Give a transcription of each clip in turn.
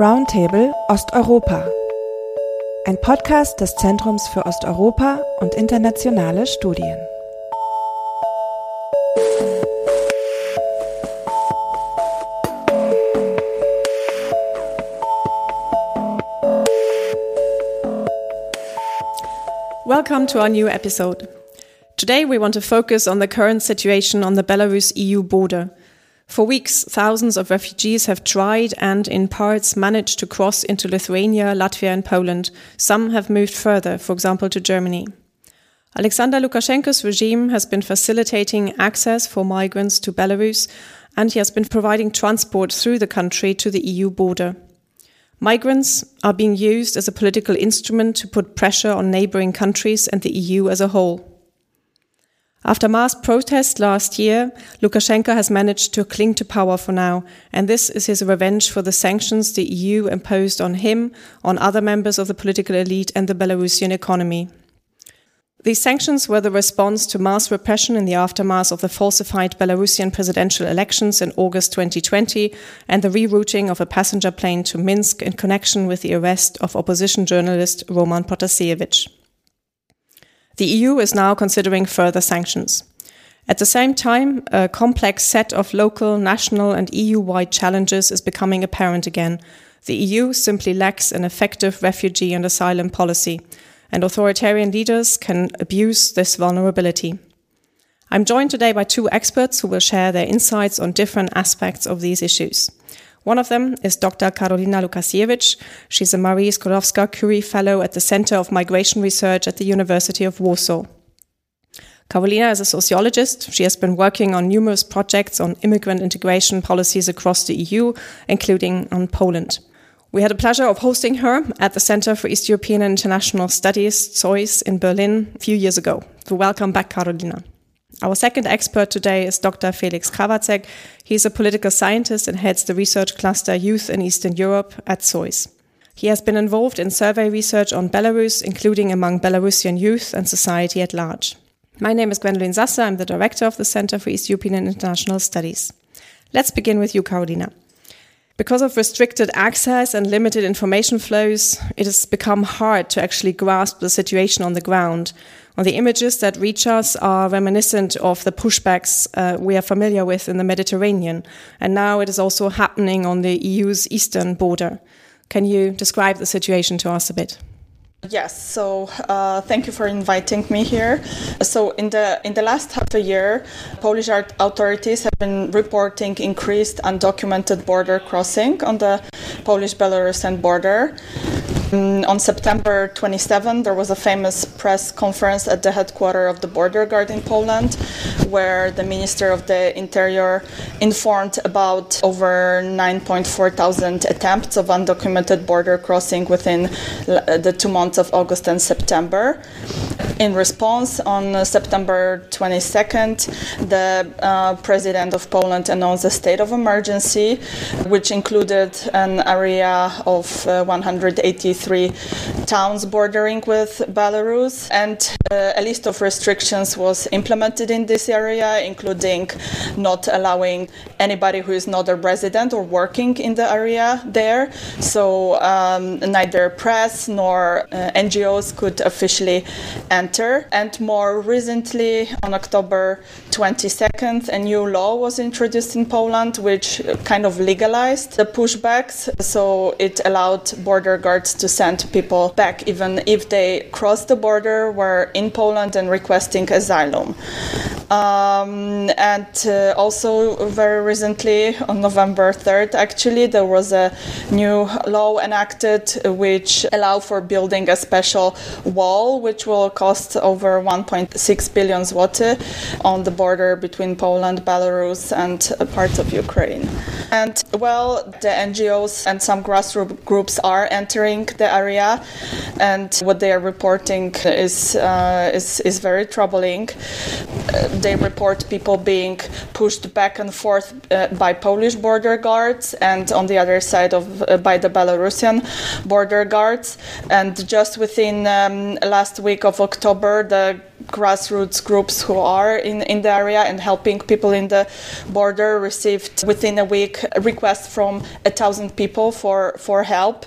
Roundtable Osteuropa. Ein Podcast des Zentrums für Osteuropa und internationale Studien. Welcome to our new episode. Today we want to focus on the current situation on the Belarus EU border for weeks, thousands of refugees have tried and, in parts, managed to cross into Lithuania, Latvia, and Poland. Some have moved further, for example, to Germany. Alexander Lukashenko's regime has been facilitating access for migrants to Belarus, and he has been providing transport through the country to the EU border. Migrants are being used as a political instrument to put pressure on neighboring countries and the EU as a whole. After mass protests last year, Lukashenko has managed to cling to power for now, and this is his revenge for the sanctions the EU imposed on him, on other members of the political elite, and the Belarusian economy. These sanctions were the response to mass repression in the aftermath of the falsified Belarusian presidential elections in August 2020 and the rerouting of a passenger plane to Minsk in connection with the arrest of opposition journalist Roman Protasevich. The EU is now considering further sanctions. At the same time, a complex set of local, national, and EU wide challenges is becoming apparent again. The EU simply lacks an effective refugee and asylum policy, and authoritarian leaders can abuse this vulnerability. I'm joined today by two experts who will share their insights on different aspects of these issues. One of them is Dr. Karolina Lukasiewicz. She's a Marie Skłodowska Curie Fellow at the Center of Migration Research at the University of Warsaw. Karolina is a sociologist. She has been working on numerous projects on immigrant integration policies across the EU, including on Poland. We had the pleasure of hosting her at the Center for East European and International Studies, ZOIS, in Berlin a few years ago. So welcome back, Karolina. Our second expert today is Dr. Felix Krawatzek. He's a political scientist and heads the research cluster Youth in Eastern Europe at ZOiS. He has been involved in survey research on Belarus, including among Belarusian youth and society at large. My name is Gwendolyn Sasse. I'm the director of the Center for East European and International Studies. Let's begin with you, Karolina. Because of restricted access and limited information flows, it has become hard to actually grasp the situation on the ground. Well, the images that reach us are reminiscent of the pushbacks uh, we are familiar with in the Mediterranean, and now it is also happening on the EU's eastern border. Can you describe the situation to us a bit? Yes, so uh, thank you for inviting me here. So in the in the last half a year, Polish authorities have been reporting increased undocumented border crossing on the Polish-Belarusian border. Mm, on September 27, there was a famous press conference at the headquarters of the border guard in Poland, where the Minister of the Interior informed about over 9.4 thousand attempts of undocumented border crossing within the two months of August and September. In response, on September 22nd, the uh, President of Poland announced a state of emergency, which included an area of uh, 183 towns bordering with Belarus, and uh, a list of restrictions was implemented in this area, including not allowing anybody who is not a resident or working in the area there. So um, neither press nor uh, Uh, NGOs could officially enter enter. And more recently, on October 22nd, a new law was introduced in Poland which kind of legalized the pushbacks. So it allowed border guards to send people back even if they crossed the border, were in Poland, and requesting asylum. Um, and uh, also, very recently, on November 3rd, actually, there was a new law enacted which allowed for building a special wall, which will cost over 1.6 billion zloty on the border between Poland, Belarus, and parts of Ukraine. And well, the NGOs and some grassroots groups are entering the area, and what they are reporting is uh, is, is very troubling. Uh, they report people being pushed back and forth uh, by Polish border guards, and on the other side of uh, by the Belarusian border guards. And just within um, last week of October, the grassroots groups who are in, in the area and helping people in the border received within a week requests from a thousand people for, for help.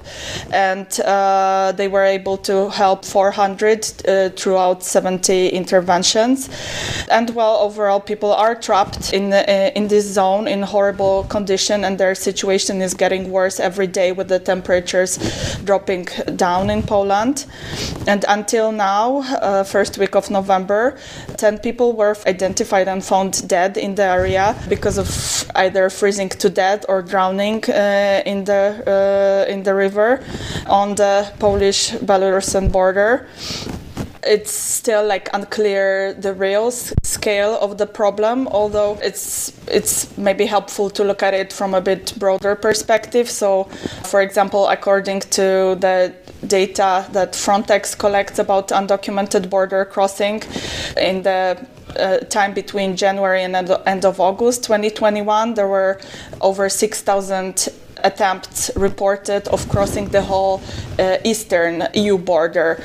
And uh, they were able to help 400 uh, throughout 70 interventions. And well, overall, people are trapped in, uh, in this zone in horrible condition and their situation is getting worse every day with the temperatures dropping down in Poland. And until now, uh, first week of November, 10 people were identified and found dead in the area because of either freezing to death or drowning uh, in the uh, in the river on the Polish-Belarusian border. It's still like unclear the real scale of the problem although it's it's maybe helpful to look at it from a bit broader perspective. So for example according to the data that Frontex collects about undocumented border crossing in the uh, time between January and end of August 2021 there were over 6000 attempts reported of crossing the whole uh, eastern EU border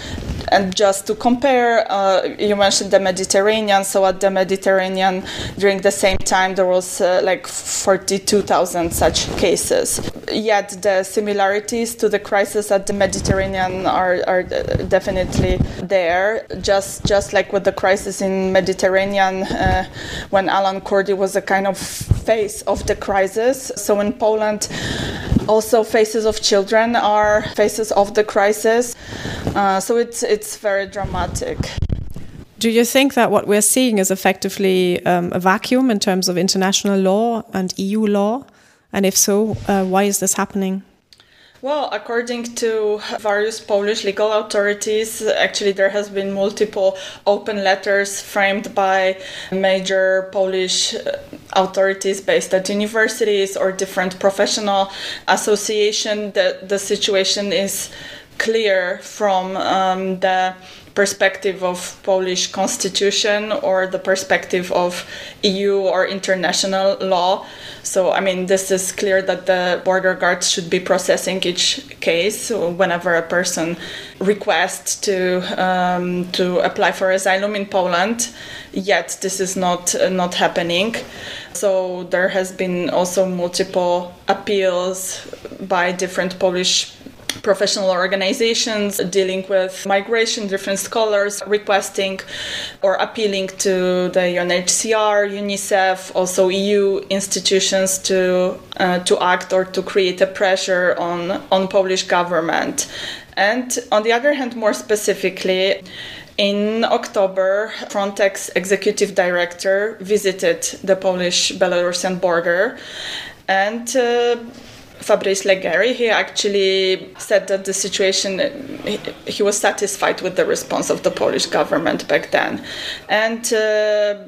and just to compare, uh, you mentioned the Mediterranean. So at the Mediterranean, during the same time, there was uh, like 42,000 such cases. Yet the similarities to the crisis at the Mediterranean are, are definitely there. Just just like with the crisis in Mediterranean, uh, when Alan Kurdi was a kind of face of the crisis. So in Poland also, faces of children are faces of the crisis. Uh, so it's it's very dramatic. Do you think that what we're seeing is effectively um, a vacuum in terms of international law and EU law? And if so, uh, why is this happening? Well, according to various Polish legal authorities, actually there has been multiple open letters framed by major Polish uh, authorities based at universities or different professional associations. that the situation is clear from um, the perspective of Polish constitution or the perspective of EU or international law. So, I mean, this is clear that the border guards should be processing each case whenever a person requests to um, to apply for asylum in Poland. Yet, this is not uh, not happening. So there has been also multiple appeals by different Polish professional organizations dealing with migration, different scholars requesting or appealing to the UNHCR, UNICEF, also EU institutions to uh, to act or to create a pressure on on Polish government. And on the other hand, more specifically, in October, Frontex executive director visited the Polish Belarusian border and uh, Fabrice Leggeri, he actually said that the situation, he, he, was satisfied with the response of the Polish government back then. And uh,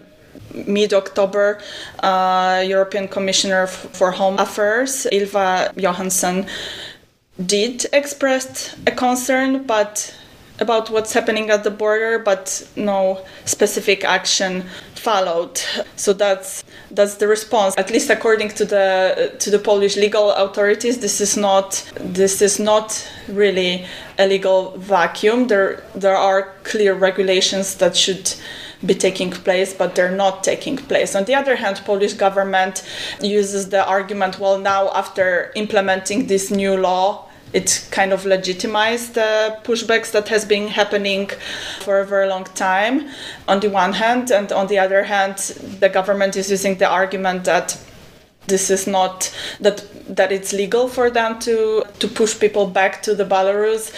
mid October, uh, European Commissioner for Home Affairs, Ylva Johansson, did express a concern, but about what's happening at the border, but no specific action followed. So that's that's the response. At least according to the to the Polish legal authorities, this is not this is not really a legal vacuum. There there are clear regulations that should be taking place, but they're not taking place. On the other hand, Polish government uses the argument, well, now after implementing this new law, it kind of legitimized the pushbacks that has been happening for a very long time. On the one hand and on the other hand the government is using the argument that this is not that that it's legal for them to to push people back to the Belarus,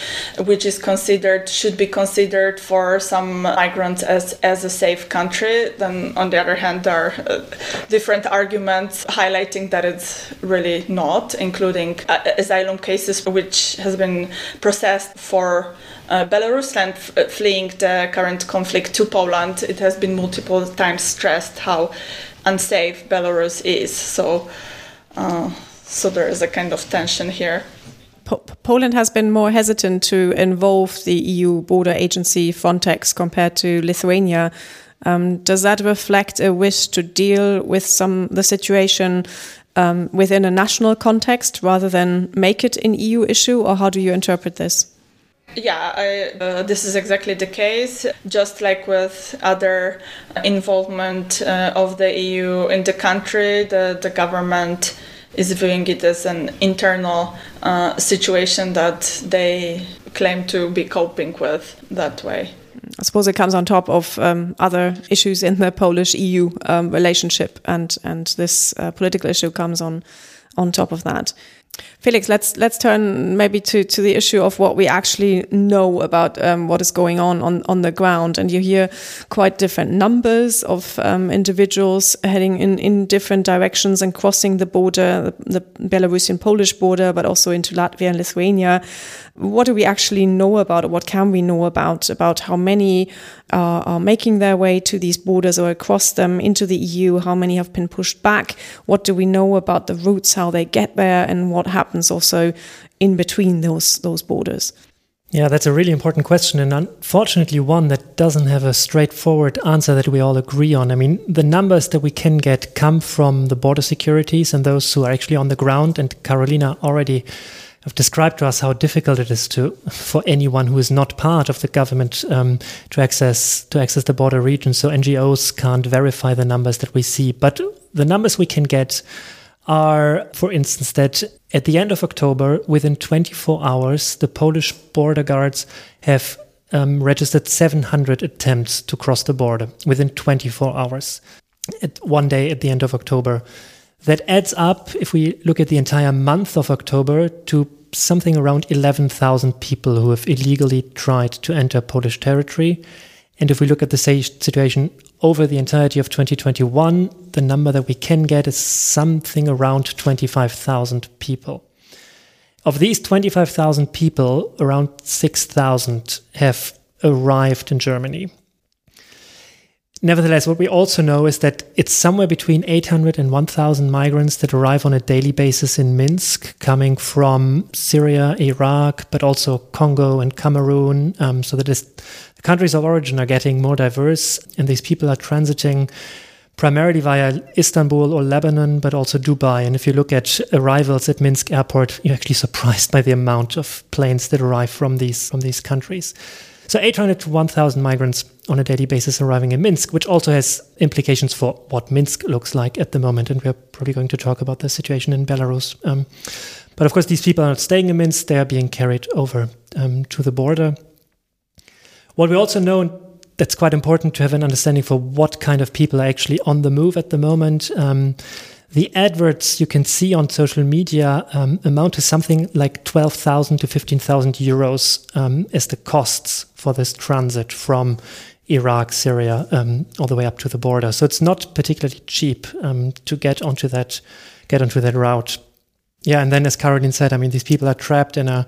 which is considered should be considered for some migrants as as a safe country. Then on the other hand, there are uh, different arguments highlighting that it's really not, including uh, asylum cases which has been processed for. Uh, Belarus and fleeing the current conflict to Poland, it has been multiple times stressed how unsafe Belarus is. So, uh, so there is a kind of tension here. Poland has been more hesitant to involve the EU border agency Frontex compared to Lithuania. Um, does that reflect a wish to deal with some the situation um, within a national context rather than make it an EU issue, or how do you interpret this? Yeah, I, uh, this is exactly the case. Just like with other involvement uh, of the EU in the country, the, the government is viewing it as an internal uh, situation that they claim to be coping with that way. I suppose it comes on top of um, other issues in the Polish EU um, relationship, and and this uh, political issue comes on on top of that. Felix, let's let's turn maybe to, to the issue of what we actually know about um, what is going on, on on the ground. And you hear quite different numbers of um, individuals heading in, in different directions and crossing the border, the, the Belarusian Polish border, but also into Latvia and Lithuania. What do we actually know about it? What can we know about about how many are, are making their way to these borders or across them into the EU? How many have been pushed back? What do we know about the routes, how they get there, and what happens also in between those those borders? Yeah, that's a really important question, and unfortunately, one that doesn't have a straightforward answer that we all agree on. I mean, the numbers that we can get come from the border securities and those who are actually on the ground, and Karolina already have described to us how difficult it is to for anyone who is not part of the government um, to access to access the border region. So NGOs can't verify the numbers that we see, but the numbers we can get are, for instance, that at the end of October, within 24 hours, the Polish border guards have um, registered 700 attempts to cross the border within 24 hours. At one day at the end of October. That adds up, if we look at the entire month of October, to something around 11,000 people who have illegally tried to enter Polish territory. And if we look at the situation over the entirety of 2021, the number that we can get is something around 25,000 people. Of these 25,000 people, around 6,000 have arrived in Germany. Nevertheless, what we also know is that it's somewhere between 800 and 1,000 migrants that arrive on a daily basis in Minsk, coming from Syria, Iraq, but also Congo and Cameroon. Um, so that is, the countries of origin are getting more diverse, and these people are transiting primarily via Istanbul or Lebanon, but also Dubai. And if you look at arrivals at Minsk airport, you're actually surprised by the amount of planes that arrive from these from these countries. So 800 to 1,000 migrants on a daily basis arriving in Minsk, which also has implications for what Minsk looks like at the moment. And we're probably going to talk about the situation in Belarus. Um, but of course, these people are not staying in Minsk, they are being carried over um, to the border. What we also know, that's quite important to have an understanding for what kind of people are actually on the move at the moment. Um, the adverts you can see on social media um, amount to something like 12,000 to 15,000 euros um, as the costs for this transit from Iraq, Syria, um, all the way up to the border. So it's not particularly cheap um, to get onto that, get onto that route. Yeah, and then as Caroline said, I mean, these people are trapped in a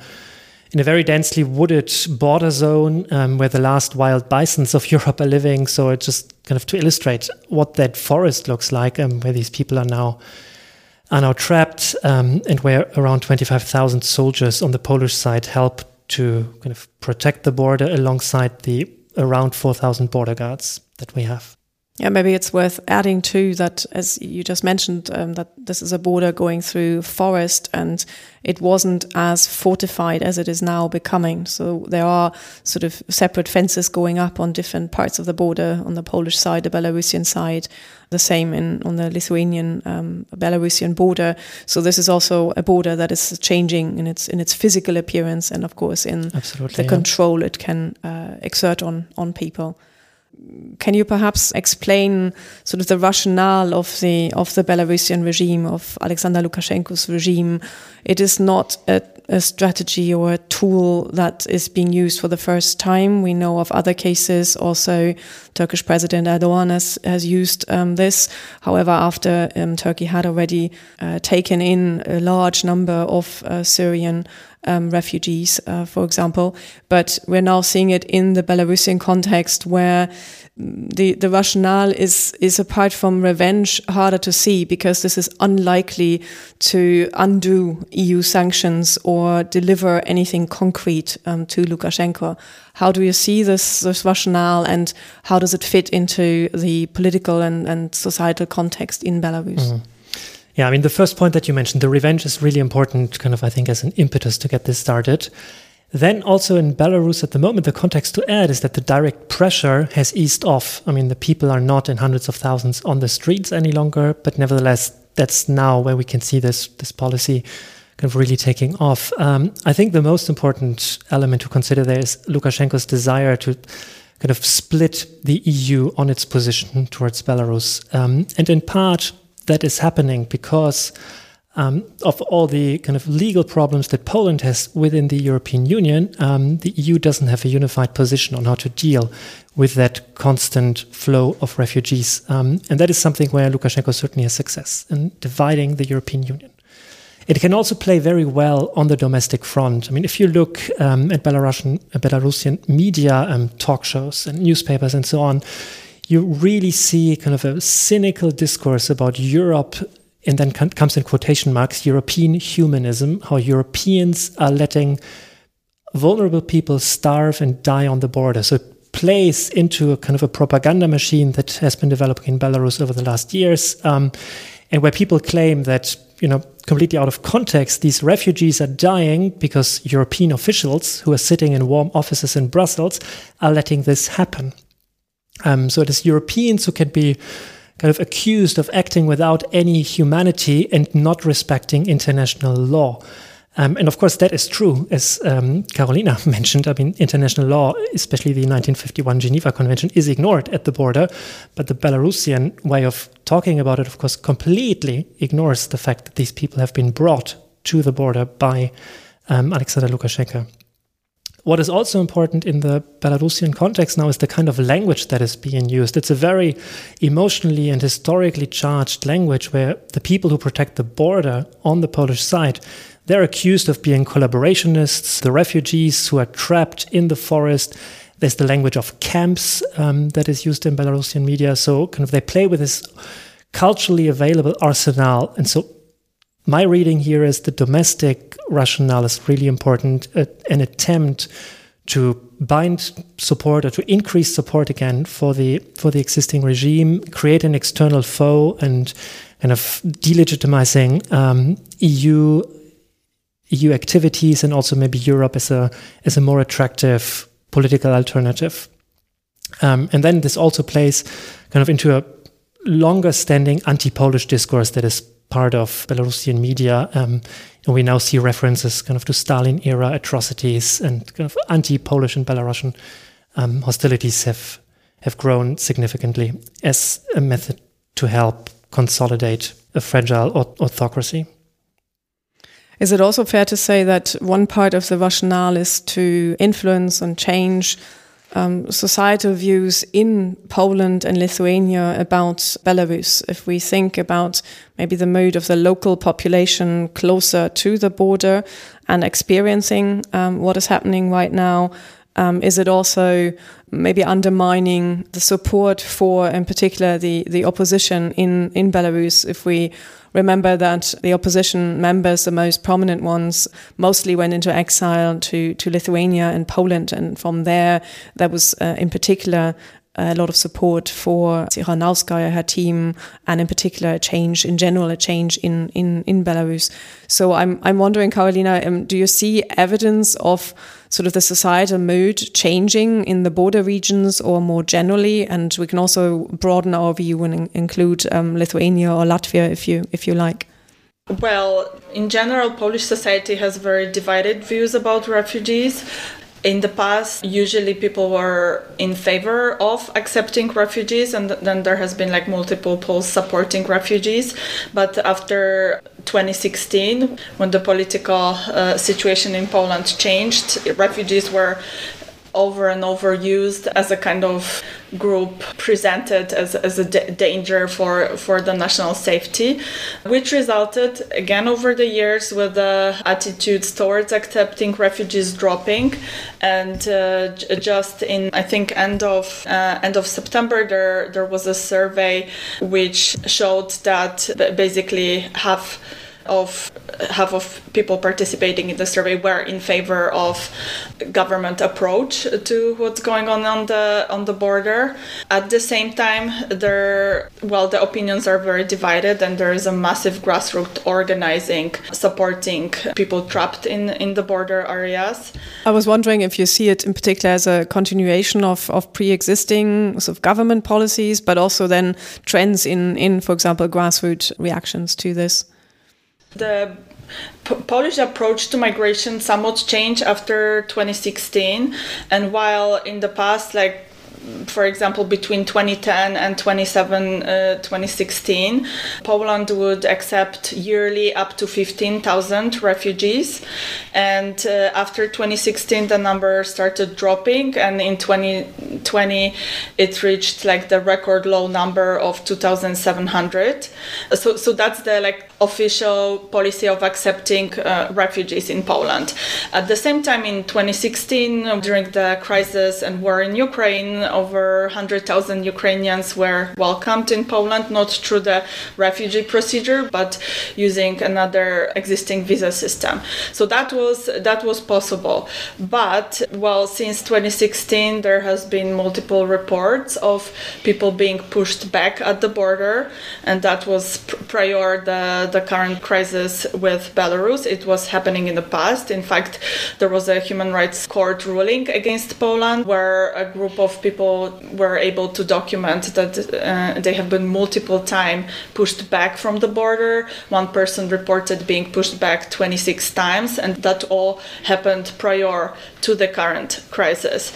in a very densely wooded border zone um, where the last wild bisons of Europe are living. So it's just kind of to illustrate what that forest looks like, um, where these people are now are now trapped, um, and where around 25,000 soldiers on the Polish side help to kind of protect the border alongside the around 4,000 border guards that we have. Yeah, maybe it's worth adding too that, as you just mentioned, um, that this is a border going through forest and it wasn't as fortified as it is now becoming. So there are sort of separate fences going up on different parts of the border on the Polish side, the Belarusian side, the same in on the Lithuanian um, Belarusian border. So this is also a border that is changing in its in its physical appearance and, of course, in Absolutely, the yeah. control it can uh, exert on on people can you perhaps explain sort of the rationale of the of the Belarusian regime of Alexander Lukashenko's regime? It is not a, a, strategy or a tool that is being used for the first time. We know of other cases. Also, Turkish President Erdogan has, has used um, this. However, after um, Turkey had already uh, taken in a large number of uh, Syrian um, refugees, uh, for example. But we're now seeing it in the Belarusian context where the, the rationale is, is apart from revenge harder to see because this is unlikely to undo EU sanctions or deliver anything concrete um, to Lukashenko. How do you see this, this rationale and how does it fit into the political and, and societal context in Belarus? Mm. Yeah, I mean, the first point that you mentioned, the revenge is really important, kind of, I think, as an impetus to get this started. Then, also in Belarus at the moment, the context to add is that the direct pressure has eased off. I mean, the people are not in hundreds of thousands on the streets any longer, but nevertheless, that's now where we can see this this policy kind of really taking off. Um, I think the most important element to consider there is Lukashenko's desire to kind of split the EU on its position towards Belarus, um, and in part that is happening because um, of all the kind of legal problems that Poland has within the European Union, um, the EU doesn't have a unified position on how to deal with that constant flow of refugees. Um, and that is something where Lukashenko certainly has success in dividing the European Union. It can also play very well on the domestic front. I mean, if you look um, at Belarusian, Belarusian media, um, talk shows, and newspapers, and so on, you really see kind of a cynical discourse about Europe and then comes in quotation marks European humanism, how Europeans are letting vulnerable people starve and die on the border. So it plays into a kind of a propaganda machine that has been developing in Belarus over the last years, um, and where people claim that you know completely out of context these refugees are dying because European officials who are sitting in warm offices in Brussels are letting this happen. Um, so it is Europeans who can be kind of accused of acting without any humanity and not respecting international law. Um, and of course, that is true, as um, Karolina mentioned. I mean, international law, especially the 1951 Geneva Convention, is ignored at the border. But the Belarusian way of talking about it, of course, completely ignores the fact that these people have been brought to the border by um, Alexander Lukashenko. What is also important in the Belarusian context now is the kind of language that is being used. It's a very emotionally and historically charged language where the people who protect the border on the Polish side they're accused of being collaborationists, the refugees who are trapped in the forest. There's the language of camps um, that is used in Belarusian media. So, kind of, they play with this culturally available arsenal. And so, my reading here is the domestic rationale is really important, uh, an attempt to bind support or to increase support again for the for the existing regime, create an external foe, and kind of delegitimizing um, EU EU activities and also maybe Europe as a as a more attractive political alternative. Um, and then this also plays kind of into a longer standing anti-Polish discourse that is part of Belarusian media. Um, and we now see references kind of to Stalin era atrocities and kind of anti-Polish and Belarusian um, hostilities have have grown significantly as a method to help consolidate a fragile autocracy. Is it also fair to say that one part of the rationale is to influence and change um, societal views in Poland and Lithuania about Belarus. If we think about maybe the mood of the local population closer to the border and experiencing um, what is happening right now, um, is it also maybe undermining the support for, in particular, the, the opposition in, in Belarus? If we remember that the opposition members, the most prominent ones, mostly went into exile to, to Lithuania and Poland. And from there, there was uh, in particular a lot of support for Tsikhanouskaya, her team, and in particular a change in general, a change in, in, in Belarus. So I'm, I'm wondering, Karolina, um, do you see evidence of sort of the societal mood changing in the border regions or more generally? And we can also broaden our view and include um, Lithuania or Latvia if you if you like. Well, in general, Polish society has very divided views about refugees. In the past, usually people were in favor of accepting refugees, and then there has been like multiple polls supporting refugees. But after 2016, when the political uh, situation in Poland changed, refugees were over and over used as a kind of group presented as, as a d- danger for, for the national safety, which resulted again over the years with the attitudes towards accepting refugees dropping. And uh, j- just in I think end of uh, end of September, there there was a survey which showed that basically half of half of people participating in the survey were in favor of government approach to what's going on on the on the border. At the same time, there well the opinions are very divided, and there is a massive grassroots organizing supporting people trapped in in the border areas. I was wondering if you see it in particular as a continuation of of pre-existing sort of government policies, but also then trends in in for example grassroots reactions to this. The P- Polish approach to migration somewhat changed after 2016, and while in the past, like for example, between 2010 and 27, uh, 2016, Poland would accept yearly up to 15,000 refugees. And uh, after 2016, the number started dropping, and in 2020, it reached like the record low number of 2,700. So, so that's the like official policy of accepting uh, refugees in Poland. At the same time, in 2016, during the crisis and war in Ukraine, over 100,000 Ukrainians were welcomed in Poland, not through the refugee procedure, but using another existing visa system. So that was that was possible. But well, since 2016, there has been multiple reports of people being pushed back at the border, and that was prior the the current crisis with Belarus. It was happening in the past. In fact, there was a human rights court ruling against Poland where a group of people were able to document that uh, they have been multiple times pushed back from the border. One person reported being pushed back 26 times, and that all happened prior to the current crisis.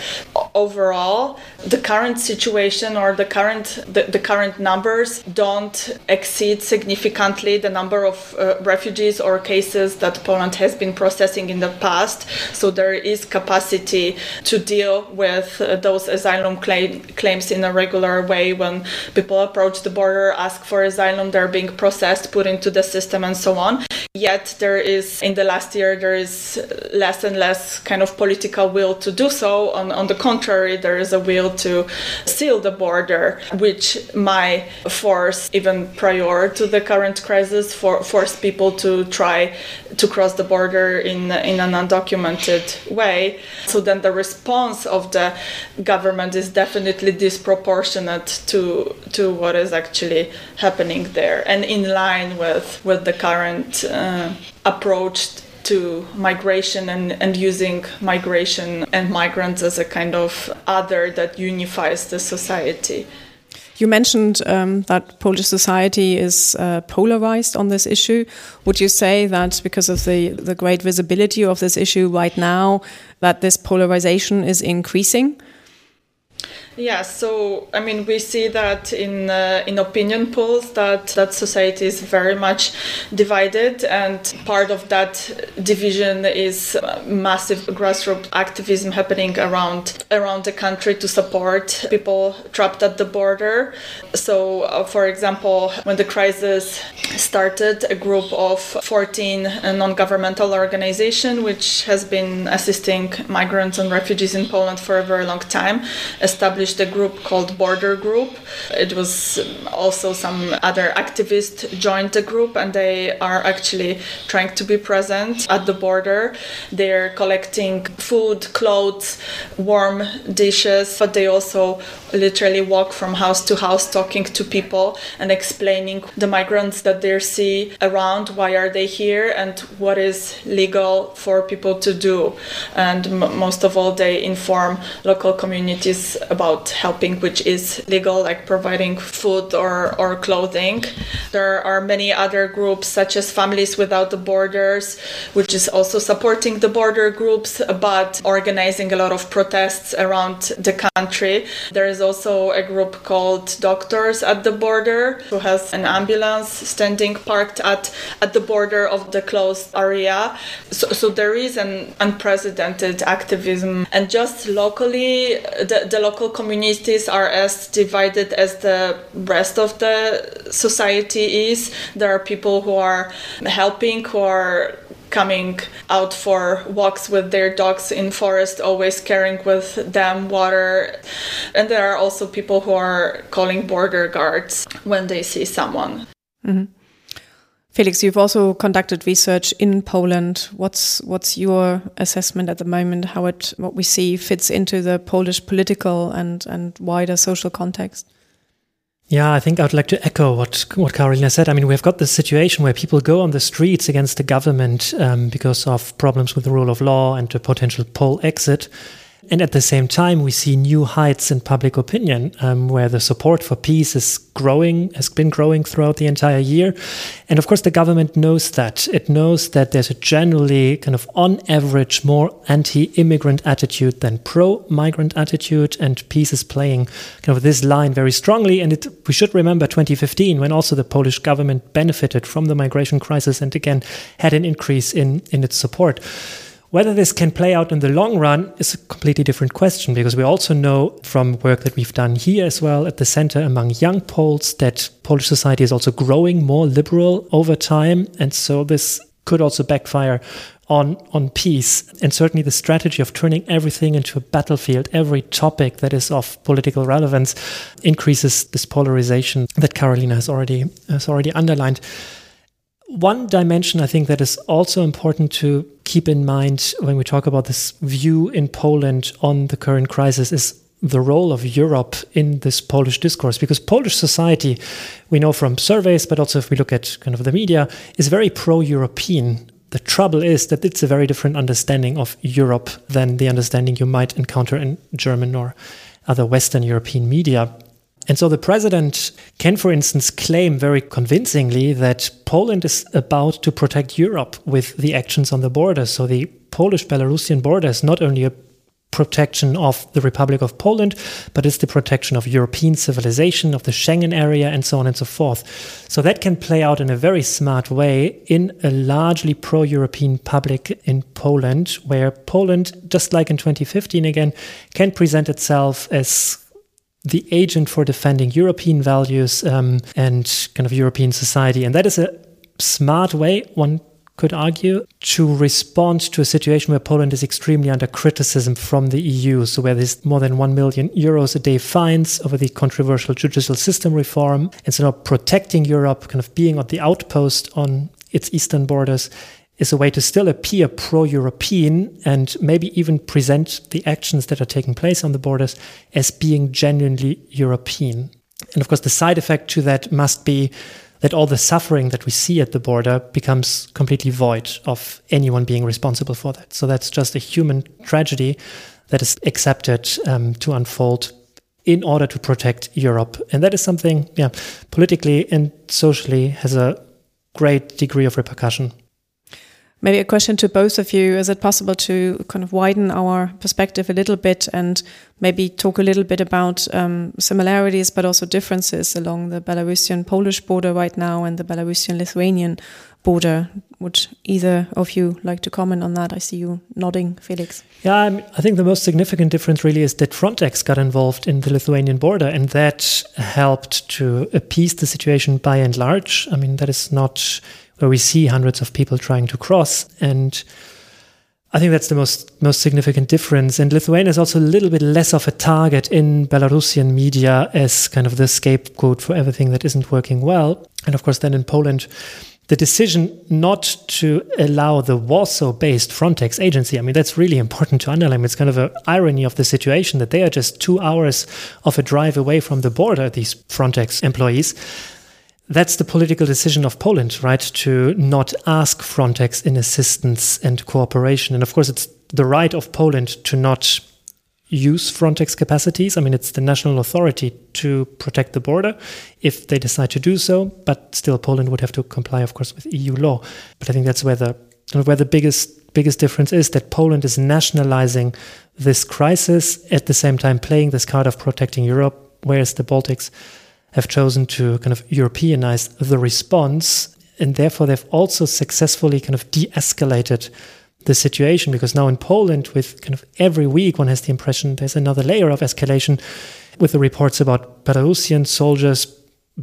Overall, the current situation or the current the, the current numbers don't exceed significantly the number of uh, refugees or cases that Poland has been processing in the past. So there is capacity to deal with uh, those asylum claim, claims in a regular way when people approach the border, ask for asylum, they're being processed, put into the system, and so on. Yet there is, in the last year, there is less and less kind of political will to do so. On, on the contrary, there is a will to seal the border, which might force, even prior to the current crisis, for, force people to try to cross the border in, in an undocumented way. So then the response of the government is definitely disproportionate to, to what is actually happening there and in line with, with the current. Uh, approach to migration and, and using migration and migrants as a kind of other that unifies the society. You mentioned um, that Polish society is uh, polarized on this issue. Would you say that because of the, the great visibility of this issue right now, that this polarization is increasing? Yeah, so I mean, we see that in uh, in opinion polls that that society is very much divided, and part of that division is massive grassroots activism happening around around the country to support people trapped at the border. So, uh, for example, when the crisis started, a group of 14 non-governmental organizations, which has been assisting migrants and refugees in Poland for a very long time, established established a group called Border Group. It was um, also some other activists joined the group, and they are actually trying to be present at the border. They're collecting food, clothes, warm dishes, but they also literally walk from house to house talking to people and explaining the migrants that they see around why are they here and what is legal for people to do and m- most of all they inform local communities about helping which is legal like providing food or, or clothing there are many other groups such as families without the borders which is also supporting the border groups but organizing a lot of protests around the country there is also a group called Doctors at the Border, who has an ambulance standing parked at, at the border of the closed area. So, so there is an unprecedented activism. And just locally, the, the local communities are as divided as the rest of the society is. There are people who are helping, who are coming out for walks with their dogs in forest always carrying with them water and there are also people who are calling border guards when they see someone mm -hmm. Felix, you've also conducted research in Poland. What's what's your assessment at the moment? How it what we see fits into the Polish political and and wider social context? Yeah, I think I would like to echo what what Karolina said. I mean, we've got this situation where people go on the streets against the government um, because of problems with the rule of law and a potential Polexit. And at the same time, we see new heights in public opinion, um, where the support for PiS is growing, has been growing throughout the entire year. And of course, the government knows that. It knows that there's a generally kind of on average more anti immigrant attitude than pro migrant attitude. And PiS is playing kind of this line very strongly. And it, we should remember 2015, when also the Polish government benefited from the migration crisis and again had an increase in, in its support. Whether this can play out in the long run is a completely different question because we also know from work that we've done here as well at the center among young Poles that Polish society is also growing more liberal over time. And so this could also backfire on on PiS and certainly the strategy of turning everything into a battlefield every topic that is of political relevance increases this polarization that Karolina has already has already underlined one dimension I think that is also important to keep in mind when we talk about this view in Poland on the current crisis is the role of Europe in this Polish discourse. Because Polish society, we know from surveys, but also if we look at kind of the media, is very pro European. The trouble is that it's a very different understanding of Europe than the understanding you might encounter in German or other Western European media. And so the president can, for instance, claim very convincingly that Poland is about to protect Europe with the actions on the border. So the Polish Belarusian border is not only a protection of the Republic of Poland, but it's the protection of European civilization, of the Schengen area, and so on and so forth. So that can play out in a very smart way in a largely pro European public in Poland, where Poland, just like in 2015 again, can present itself as the agent for defending European values um, and kind of European society. And that is a smart way, one could argue, to respond to a situation where Poland is extremely under criticism from the EU. So, where there's more than 1 million euros a day fines over the controversial judicial system reform. And so, now protecting Europe, kind of being on the outpost on its eastern borders, is a way to still appear pro European and maybe even present the actions that are taking place on the borders as being genuinely European. And of course, the side effect to that must be that all the suffering that we see at the border becomes completely void of anyone being responsible for that. So that's just a human tragedy that is accepted um, to unfold in order to protect Europe. And that is something, yeah, politically and socially has a great degree of repercussion. Maybe a question to both of you. Is it possible to kind of widen our perspective a little bit and maybe talk a little bit about um, similarities but also differences along the Belarusian Polish border right now and the Belarusian Lithuanian border? Would either of you like to comment on that? I see you nodding, Felix. Yeah, I, mean, I think the most significant difference really is that Frontex got involved in the Lithuanian border and that helped to appease the situation by and large. I mean, that is not where we see hundreds of people trying to cross. And I think that's the most most significant difference. And Lithuania is also a little bit less of a target in Belarusian media as kind of the scapegoat for everything that isn't working well. And of course, then in Poland, the decision not to allow the Warsaw-based Frontex agency, I mean, that's really important to underline. It's kind of an irony of the situation that they are just two hours of a drive away from the border, these Frontex employees that's the political decision of Poland, right? To not ask Frontex in assistance and cooperation. And of course, it's the right of Poland to not use Frontex capacities. I mean, it's the national authority to protect the border if they decide to do so. But still, Poland would have to comply, of course, with EU law. But I think that's where the where the biggest biggest difference is that Poland is nationalizing this crisis at the same time playing this card of protecting Europe, whereas the Baltics have chosen to kind of Europeanize the response. And therefore, they've also successfully kind of de escalated the situation because now in Poland, with kind of every week, one has the impression there's another layer of escalation with the reports about Belarusian soldiers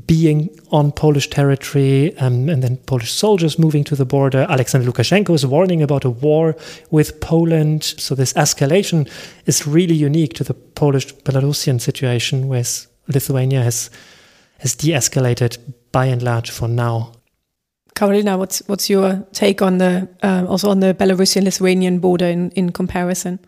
being on Polish territory um, and then Polish soldiers moving to the border. Alexander Lukashenko is warning about a war with Poland. So this escalation is really unique to the Polish Belarusian situation, whereas Lithuania has has de escalated by and large for now. Karolina, what's what's your take on the uh, also on the Belarusian-Lithuanian border in, in comparison?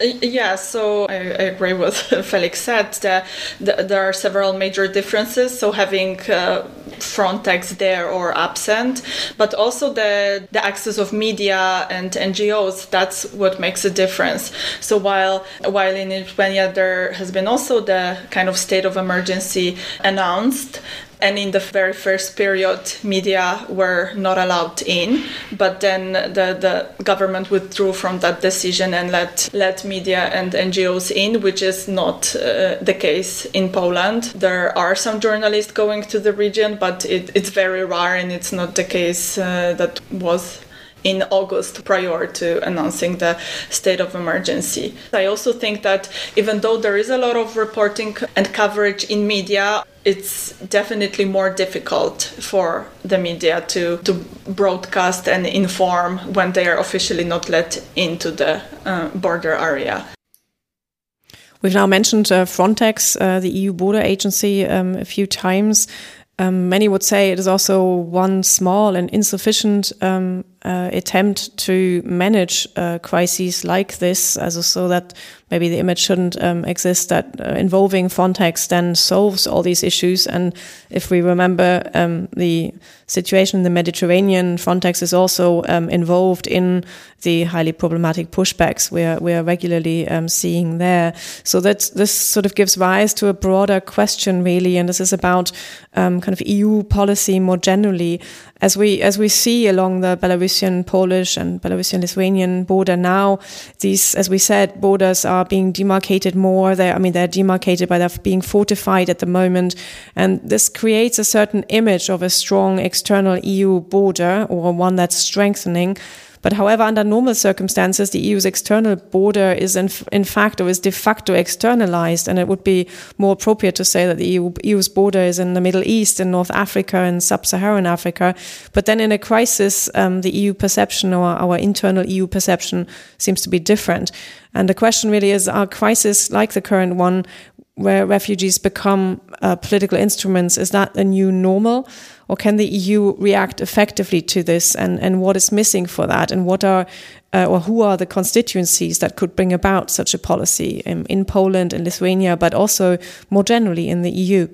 Uh, yeah, so I, I, agree with Felix said that there are several major differences. So having uh, Frontex there or absent, but also the the access of media and NGOs. That's what makes a difference. So while while in Lithuania there has been also the kind of state of emergency announced, and in the very first period media were not allowed in but then the, the government withdrew from that decision and let let media and NGOs in which is not uh, the case in Poland. There are some journalists going to the region but it, it's very rare and it's not the case uh, that was in August prior to announcing the state of emergency. I also think that even though there is a lot of reporting and coverage in media, it's definitely more difficult for the media to, to broadcast and inform when they are officially not let into the uh, border area. We've now mentioned uh, Frontex, uh, the EU border agency, um, a few times. Um, many would say it is also one small and insufficient um, uh, attempt to manage uh, crises like this, so that maybe the image shouldn't um, exist that uh, involving Frontex then solves all these issues. And if we remember um, the situation in the Mediterranean, Frontex is also um, involved in the highly problematic pushbacks we're, we're regularly um, seeing there. So that this sort of gives rise to a broader question, really, and this is about um, kind of EU policy more generally. As we as we see along the Belarusian, Polish, and Belarusian Lithuanian border now, these, as we said, borders are being demarcated more. They're, I mean, they're demarcated, but they're being fortified at the moment, and this creates a certain image of a strong external EU border or one that's strengthening. But however, under normal circumstances, the EU's external border is in, in fact or is de facto externalized. And it would be more appropriate to say that the EU, EU's border is in the Middle East, in North Africa, and sub Saharan Africa. But then in a crisis, um, the EU perception or our internal EU perception seems to be different. And the question really is are crises like the current one, where refugees become uh, political instruments, is that a new normal? Or can the EU react effectively to this and, and what is missing for that and what are uh, or who are the constituencies that could bring about such a policy in, in Poland and Lithuania but also more generally in the EU?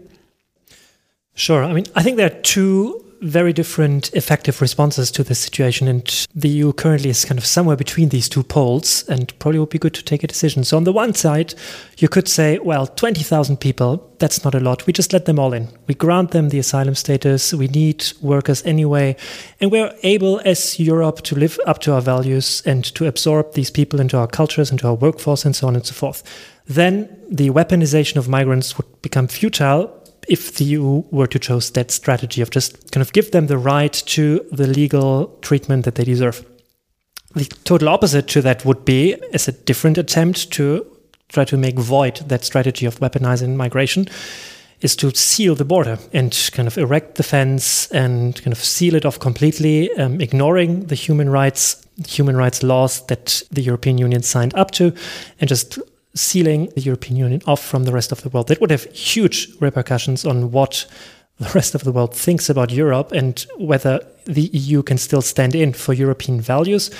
Sure. I mean, I think there are two very different effective responses to this situation. And the EU currently is kind of somewhere between these two poles and probably would be good to take a decision. So, on the one side, you could say, well, 20,000 people, that's not a lot. We just let them all in. We grant them the asylum status. We need workers anyway. And we're able, as Europe, to live up to our values and to absorb these people into our cultures, into our workforce, and so on and so forth. Then the weaponization of migrants would become futile if the EU were to choose that strategy of just kind of give them the right to the legal treatment that they deserve. The total opposite to that would be as a different attempt to try to make void that strategy of weaponizing migration is to seal the border and kind of erect the fence and kind of seal it off completely, um, ignoring the human rights human rights laws that the European Union signed up to, and just sealing the European Union off from the rest of the world. That would have huge repercussions on what the rest of the world thinks about Europe and whether the EU can still stand in for European values.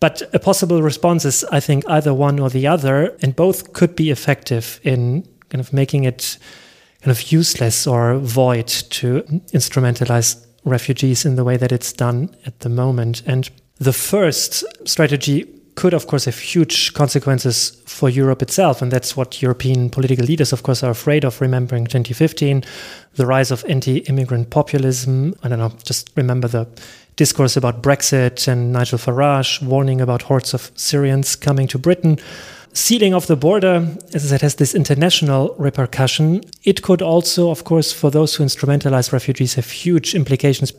But a possible response is, I think, either one or the other, and both could be effective in kind of making it kind of useless or void to instrumentalize refugees in the way that it's done at the moment. And the first strategy could, of course, have huge consequences for Europe itself. And that's what European political leaders, of course, are afraid of, remembering 2015, the rise of anti immigrant populism. I don't know, just remember the discourse about Brexit and Nigel Farage warning about hordes of Syrians coming to Britain. Sealing of the border, as I said, has this international repercussion. It could also, of course, for those who instrumentalize refugees, have huge implications.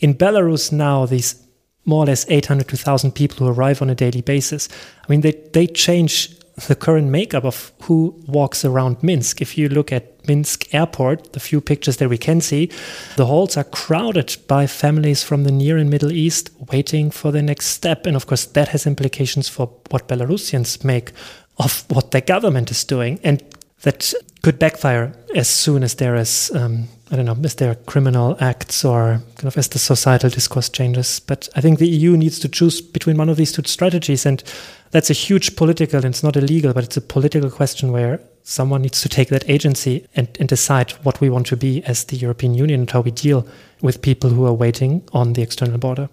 In Belarus now, these more or less 800 to 1,000 people who arrive on a daily basis. I mean, they, they change the current makeup of who walks around Minsk. If you look at Minsk airport, the few pictures that we can see, the halls are crowded by families from the Near and Middle East waiting for the next step. And of course, that has implications for what Belarusians make of what their government is doing. And that could backfire as soon as there is um, I don't know, is there criminal acts or kind of as the societal discourse changes? But I think the EU needs to choose between one of these two strategies. And that's a huge political, and it's not illegal, but it's a political question where someone needs to take that agency and, and decide what we want to be as the European Union and how we deal with people who are waiting on the external border.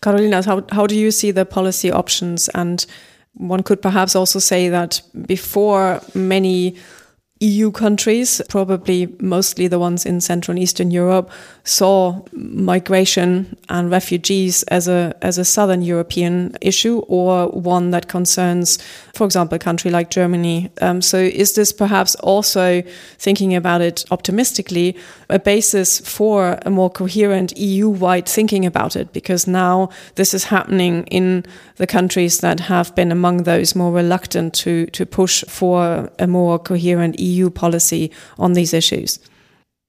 Karolina, how, how do you see the policy options? And one could perhaps also say that before many EU countries, probably mostly the ones in Central and Eastern Europe, saw migration and refugees as a as a southern European issue or one that concerns, for example, a country like Germany. Um, so, is this perhaps also thinking about it optimistically a basis for a more coherent EU-wide thinking about it? Because now this is happening in the countries that have been among those more reluctant to to push for a more coherent EU policy on these issues.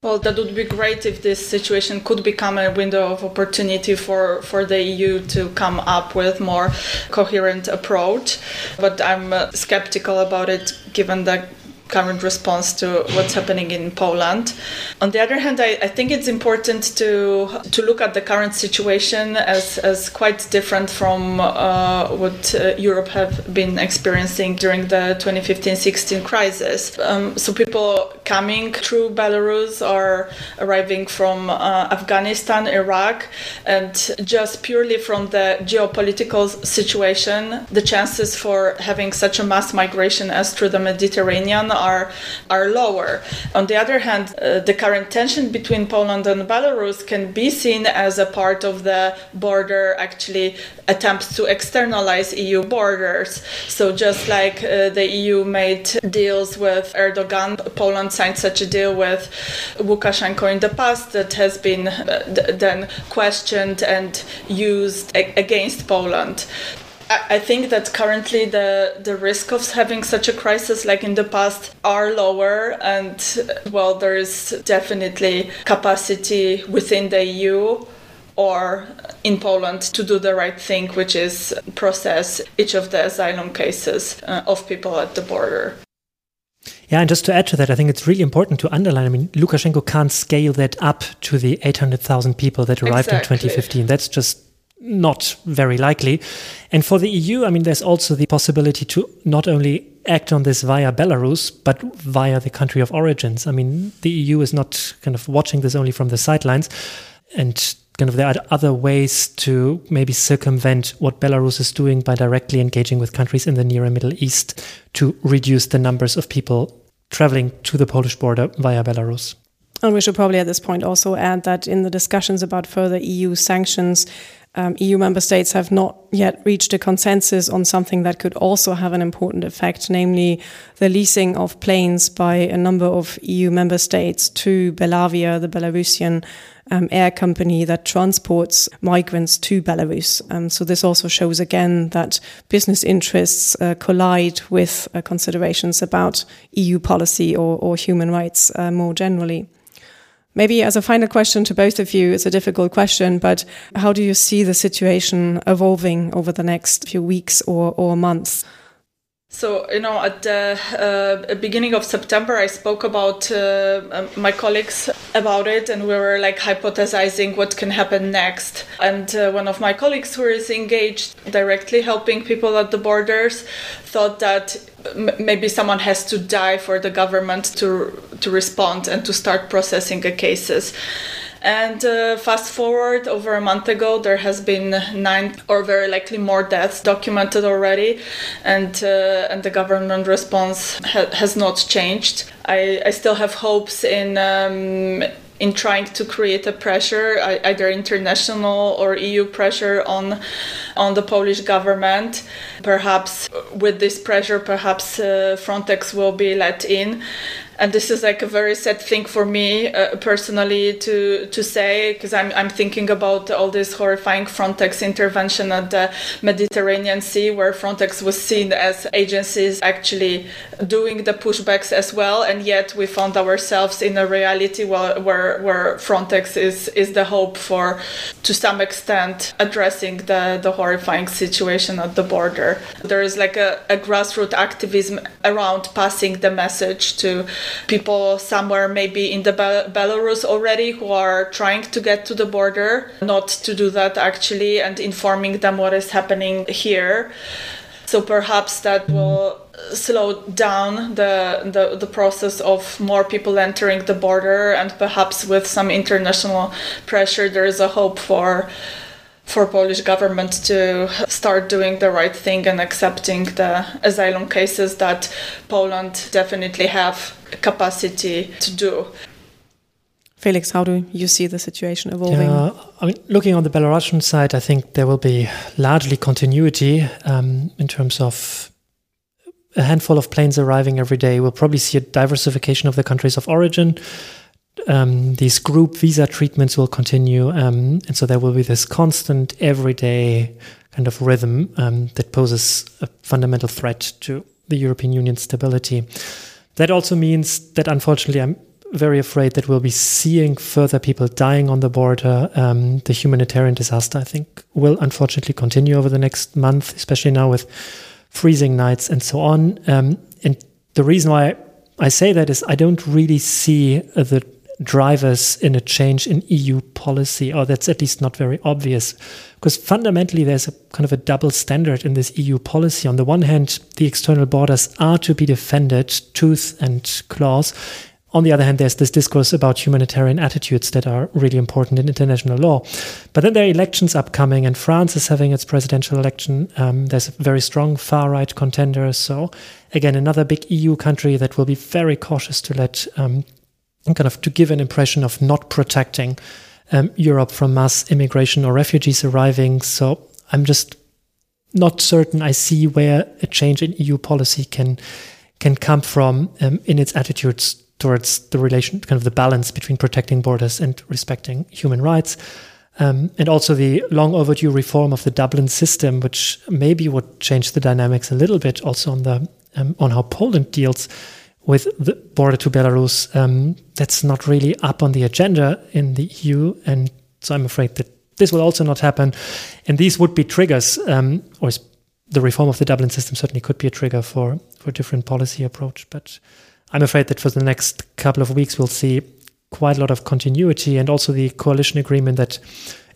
Well, that would be great if this situation could become a window of opportunity for, for the EU to come up with more coherent approach. But I'm uh, skeptical about it given the current response to what's happening in Poland. On the other hand, I, I, think it's important to to look at the current situation as, as quite different from uh, what uh, Europe have been experiencing during the 2015-16 crisis. Um, so people coming through Belarus are arriving from uh, Afghanistan, Iraq, and just purely from the geopolitical situation, the chances for having such a mass migration as through the Mediterranean are are lower. On the other hand, uh, the current tension between Poland and Belarus can be seen as a part of the border actually attempts to externalize EU borders. So just like uh, the EU made deals with Erdogan, Poland signed such a deal with Lukashenko in the past that has been uh, then questioned and used a- against Poland. I think that currently the the risk of having such a crisis like in the past are lower and well there is definitely capacity within the EU or in Poland to do the right thing which is process each of the asylum cases uh, of people at the border. Yeah, and just to add to that, I think it's really important to underline. I mean, Lukashenko can't scale that up to the 800,000 people that arrived exactly. in 2015. That's just not very likely. And for the EU, I mean, there's also the possibility to not only act on this via Belarus, but via the country of origins. I mean, the EU is not kind of watching this only from the sidelines. And kind of there are other ways to maybe circumvent what Belarus is doing by directly engaging with countries in the Near and Middle East to reduce the numbers of people traveling to the Polish border via Belarus. And we should probably at this point also add that in the discussions about further EU sanctions, um, EU member states have not yet reached a consensus on something that could also have an important effect, namely the leasing of planes by a number of EU member states to Belavia, the Belarusian um, air company that transports migrants to Belarus. Um, so this also shows again that business interests uh, collide with uh, considerations about EU policy or, or human rights uh, more generally. Maybe as a final question to both of you, it's a difficult question, but how do you see the situation evolving over the next few weeks or, or months? So, you know, at the uh, beginning of September, I spoke about uh, um, my colleagues about it, and we were like hypothesizing what can happen next. And uh, one of my colleagues who is engaged directly helping people at the borders thought that m- maybe someone has to die for the government to to respond and to start processing the cases. And uh, fast forward over a month ago, there has been nine or very likely more deaths documented already, and uh, and the government response ha- has not changed. I, I still have hopes in. Um, in trying to create a pressure, either international or EU pressure on on the Polish government. Perhaps with this pressure, perhaps uh, Frontex will be let in and this is like a very sad thing for me uh, personally to to say because I'm I'm thinking about all this horrifying Frontex intervention at the Mediterranean Sea where Frontex was seen as agencies actually doing the pushbacks as well. And yet we found ourselves in a reality where where, where Frontex is is the hope for to some extent addressing the the horrifying situation at the border. There is like a, a grassroots activism around passing the message to people somewhere maybe in the Be- Belarus already who are trying to get to the border, not to do that actually, and informing them what is happening here. So perhaps that will slow down the, the, the process of more people entering the border, and perhaps with some international pressure, there is a hope for for Polish government to start doing the right thing and accepting the asylum cases that Poland definitely have capacity to do. Felix, how do you see the situation evolving? Yeah, I mean, looking on the Belarusian side, I think there will be largely continuity um, in terms of a handful of planes arriving every day. We'll probably see a diversification of the countries of origin. Um, these group visa treatments will continue, um, and so there will be this constant, everyday kind of rhythm um, that poses a fundamental threat to the European Union stability. That also means that, unfortunately, I'm very afraid that we'll be seeing further people dying on the border. Um, the humanitarian disaster, I think, will unfortunately continue over the next month, especially now with freezing nights and so on. Um, and the reason why I say that is I don't really see the drivers in a change in EU policy, or that's at least not very obvious. Because fundamentally, there's a kind of a double standard in this EU policy. On the one hand, the external borders are to be defended tooth and claws. On the other hand, there's this discourse about humanitarian attitudes that are really important in international law. But then there are elections upcoming, and France is having its presidential election. Um, there's a very strong far right contender. So, again, another big EU country that will be very cautious to let um, kind of to give an impression of not protecting um, Europe from mass immigration or refugees arriving. So, I'm just not certain I see where a change in EU policy can can come from um, in its attitudes towards the relation, kind of the balance between protecting borders and respecting human rights. Um, and also the long overdue reform of the Dublin system, which maybe would change the dynamics a little bit, also on the um, on how Poland deals with the border to Belarus. Um, that's not really up on the agenda in the EU, and so I'm afraid that this will also not happen. And these would be triggers, um, or the reform of the Dublin system certainly could be a trigger for for a different policy approach, but. I'm afraid that for the next couple of weeks, we'll see quite a lot of continuity. And also, the coalition agreement that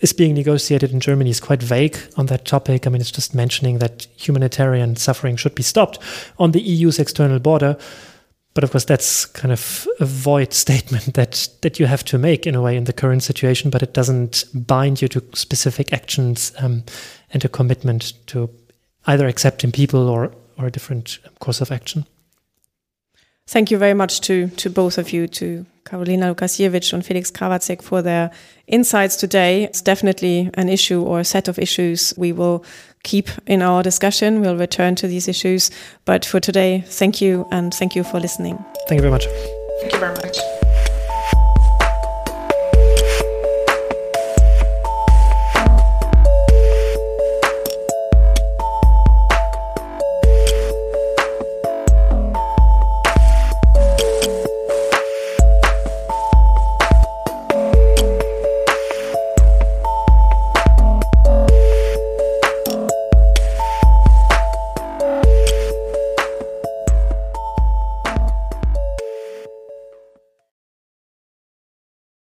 is being negotiated in Germany is quite vague on that topic. I mean, it's just mentioning that humanitarian suffering should be stopped on the EU's external border. But of course, that's kind of a void statement that, that you have to make in a way in the current situation, but it doesn't bind you to specific actions um, and a commitment to either accepting people or, or a different course of action. Thank you very much to, to both of you, to Karolina Lukasiewicz and Felix Krawatzek for their insights today. It's definitely an issue or a set of issues we will keep in our discussion. We'll return to these issues. But for today, thank you and thank you for listening. Thank you very much. Thank you very much.